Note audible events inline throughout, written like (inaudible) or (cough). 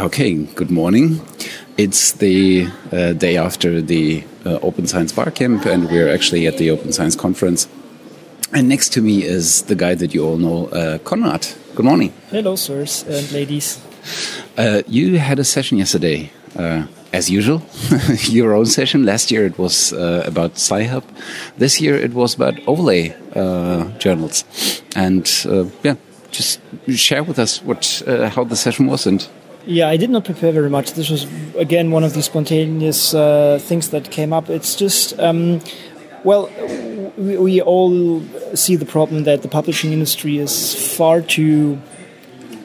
Okay, good morning. It's the uh, day after the uh, Open Science Barcamp, and we're actually at the Open Science Conference. And next to me is the guy that you all know, uh, Konrad. Good morning. Hello, sirs and ladies. Uh, you had a session yesterday, uh, as usual, (laughs) your own session. Last year it was uh, about Sci-Hub. This year it was about overlay journals. And yeah, just share with us what how the session was and yeah, I did not prepare very much. This was again one of these spontaneous uh, things that came up. It's just, um, well, we, we, all see the problem that the publishing industry is far too,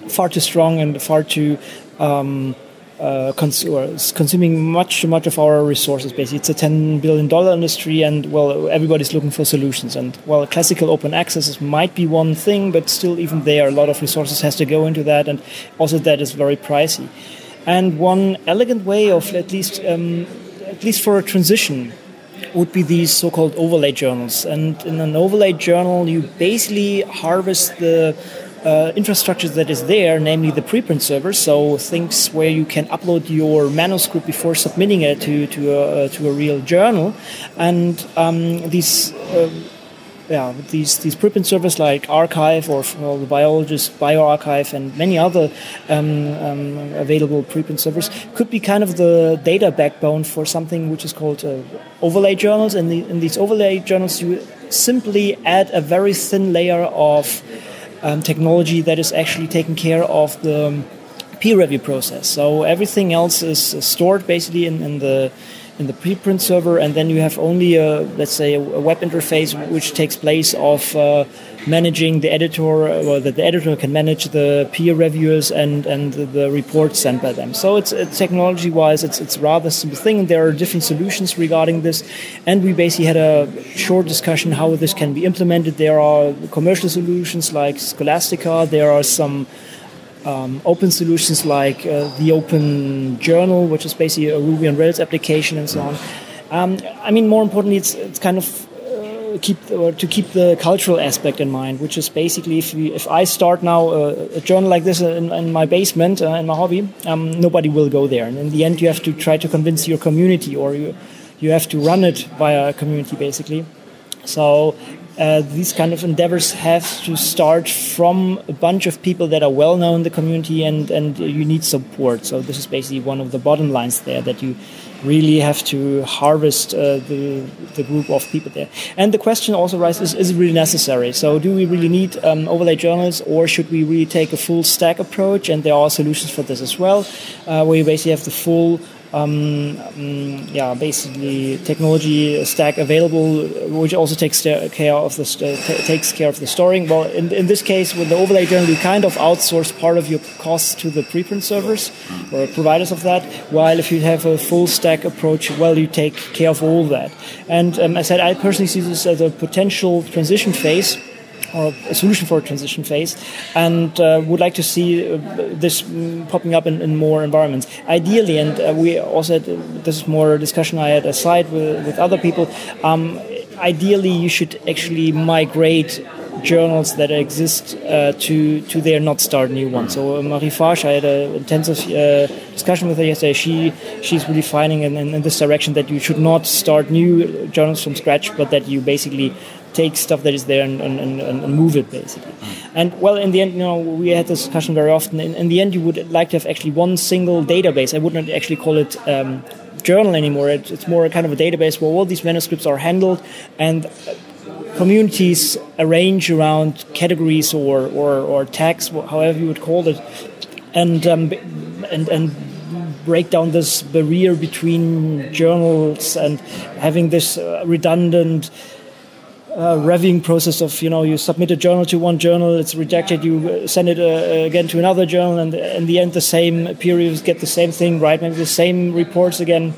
far too strong and far too um, uh, cons- consuming much much of our resources. Basically, it's a ten billion dollar industry, and well, everybody's looking for solutions. And well, classical open access might be one thing, but still, even there, a lot of resources has to go into that, and also that is very pricey. And one elegant way of at least um, at least for a transition would be these so-called overlay journals. And in an overlay journal, you basically harvest the uh, infrastructure that is there, namely the preprint server, so things where you can upload your manuscript before submitting it to to a, to a real journal, and um, these. Uh, yeah, these these preprint servers like arXiv or for the biologist bioRxiv and many other um, um, available preprint servers could be kind of the data backbone for something which is called uh, overlay journals. And the, in these overlay journals, you simply add a very thin layer of um, technology that is actually taking care of the um, peer review process. So everything else is stored basically in, in the in the preprint server, and then you have only a let's say a, web interface which takes place of uh, managing the editor, or that the editor can manage the peer reviewers and and the reports sent by them. So it's, it's technology wise, it's it's rather simple thing. There are different solutions regarding this, and we basically had a short discussion how this can be implemented. There are commercial solutions like Scholastica. There are some um, open solutions like uh, the Open Journal, which is basically a Ruby on Rails application and so on. Um, I mean, more importantly, it's, it's kind of keep or to keep the cultural aspect in mind, which is basically if we, if I start now a, a journal like this in, in my basement uh, in my hobby, um, nobody will go there, and in the end, you have to try to convince your community, or you you have to run it via a community basically. So uh, these kind of endeavors have to start from a bunch of people that are well known in the community and, and you need support. So this is basically one of the bottom lines there that you really have to harvest uh, the, the group of people there. And the question also arises, is it really necessary? So do we really need um, overlay journals or should we really take a full stack approach? And there are solutions for this as well, uh, where you basically have the full um, um, yeah, basically technology stack available, which also takes care of the takes care of the storing. Well, in, in this case, with the overlay journal, you kind of outsource part of your costs to the preprint servers or providers of that. While if you have a full stack approach, well, you take care of all that. And um, I said, I personally see this as a potential transition phase or a solution for a transition phase, and uh, would like to see uh, this popping up in, in, more environments. Ideally, and uh, we also had, this is more discussion I had aside with, with other people. Um, ideally, you should actually migrate journals that exist uh, to to there, not start new ones. So uh, Marie Farge, I had an intensive uh, discussion with her yesterday. She she's really finding in, in, this direction that you should not start new journals from scratch, but that you basically take stuff that is there and, and, and, and move it basically. And well, in the end, you know, we had this discussion very often. In, in, the end, you would like to have actually one single database. I would not actually call it. Um, journal anymore it, it's more kind of a database where all these manuscripts are handled and communities arrange around categories or, or, or tags, however you would call it, and um, and and break down this barrier between journals and having this uh, redundant uh, reviewing process of you know you submit a journal to one journal it's rejected you send it uh, again to another journal and in the end the same peer reviews get the same thing right maybe the same reports again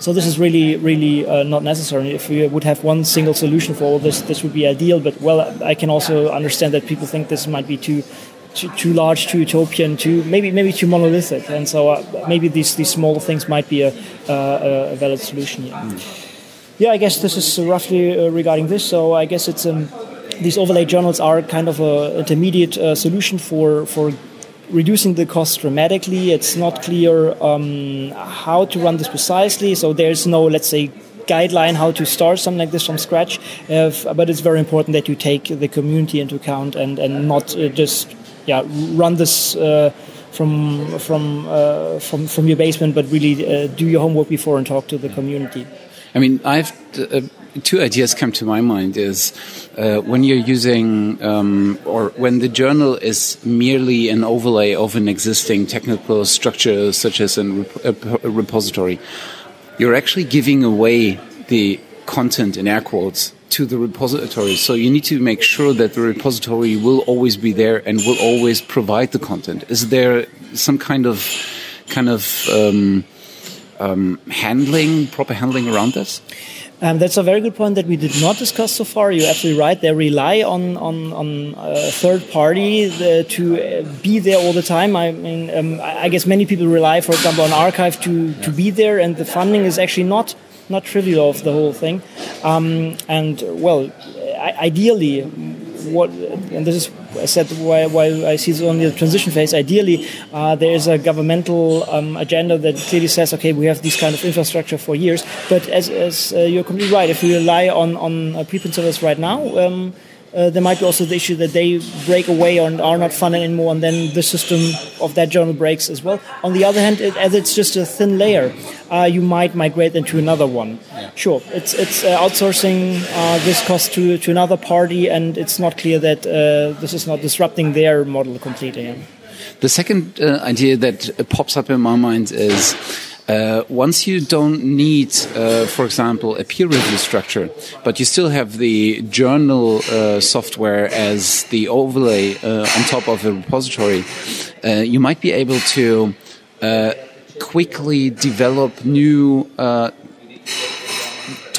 so this is really really uh, not necessary if we would have one single solution for all this this would be ideal but well i can also understand that people think this might be too too, too large, too utopian, too maybe maybe too monolithic, and so uh, maybe these these small things might be a, uh, a valid solution. Yeah. Mm yeah, I guess this is roughly uh, regarding this. So I guess it's um, these overlay journals are kind of an intermediate uh, solution for for reducing the cost dramatically. It's not clear um, how to run this precisely. So there's no, let's say, guideline how to start something like this from scratch. But it's very important that you take the community into account and and not uh, just yeah run this. Uh, from from uh, from from your basement, but really uh, do your homework before and talk to the community. I mean, I've uh, two ideas come to my mind is uh, when you're using um, or when the journal is merely an overlay of an existing technical structure such as a, rep a repository you're actually giving away the content in air quotes to the repository. So you need to make sure that the repository will always be there and will always provide the content. Is there some kind of kind of um, um, handling proper handling around this um, that's a very good point that we did not discuss so far. You're absolutely right. They rely on on, on a third party the, to uh, be there all the time. I mean, um, I guess many people rely, for example, on arXiv to to be there, and the funding is actually not not trivial of the whole thing. Um, and well, ideally, what and this is I said why, why I see this only the transition phase. Ideally, uh, there is a governmental um, agenda that clearly says, okay, we have this kind of infrastructure for years. But as, as uh, you're completely right, if we rely on on uh, preprint servers right now. Um, uh, there might be also the issue that they break away and are not funded anymore, and then the system of that journal breaks as well. On the other hand, it, as it's just a thin layer, uh, you might migrate into another one. Yeah. Sure, it's it's uh, outsourcing uh, this cost to to another party, and it's not clear that uh, this is not disrupting their model completely. The second uh, idea that pops up in my mind is uh, once you don't need, uh, for example, a peer review structure, but you still have the journal uh, software as the overlay uh, on top of a repository, uh, you might be able to uh, quickly develop new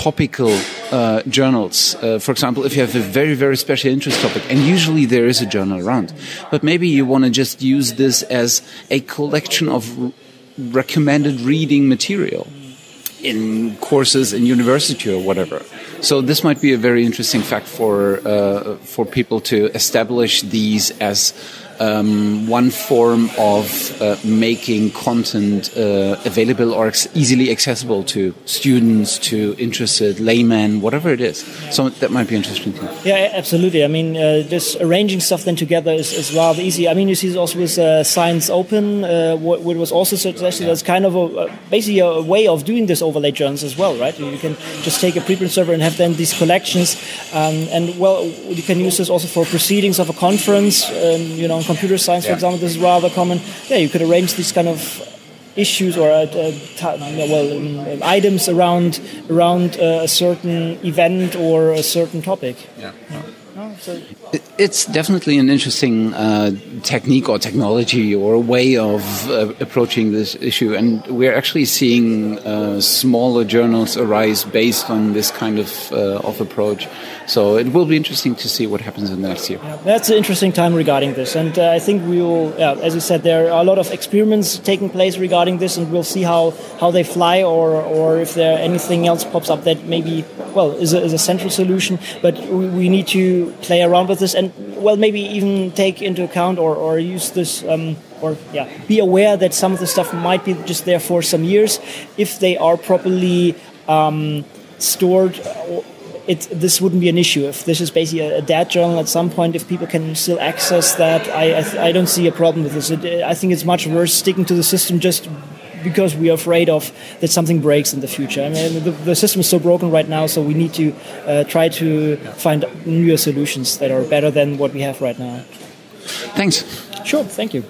topical uh, journals. Uh, for example, if you have a very, very special interest topic, and usually there is a journal around, but maybe you want to just use this as a collection of recommended reading material in courses in university or whatever. So this might be a very interesting fact for uh, for people to establish these as um, one form of uh, making content uh, available or easily accessible to students, to interested laymen, whatever it is. So that might be interesting too. Yeah, absolutely. I mean, uh, just arranging stuff then together is, is, rather easy. I mean, you see this also with uh, Science Open, uh, what, what, was also suggested. Yeah. That's kind of a, basically a way of doing this overlay journals as well, right? You can just take a preprint server and have then these collections, um, and well, you can use this also for proceedings of a conference, um, you know, computer science, for yeah. example, this is rather common. Yeah, you could arrange these kind of issues or uh, well um, items around around uh, a certain event or a certain topic. Yeah. yeah. It's definitely an interesting uh, technique or technology or a way of uh, approaching this issue, and we're actually seeing uh, smaller journals arise based on this kind of uh, of approach. So it will be interesting to see what happens in the next year. Yeah, that's an interesting time regarding this, and uh, I think we will, yeah, as you said, there are a lot of experiments taking place regarding this, and we'll see how, how they fly, or or if there anything else pops up that maybe well is a, is a central solution. But we, we need to play around with this, and well, maybe even take into account or, or use this. Um, or yeah, be aware that some of the stuff might be just there for some years if they are properly um, stored it, this wouldn't be an issue. If this is basically a, a dead journal at some point, if people can still access that, I, I, I don't see a problem with this. It, I think it's much worse sticking to the system just because we are afraid of that something breaks in the future. I mean, the, the system is so broken right now, so we need to uh, try to find newer solutions that are better than what we have right now. Thanks. Sure, thank you.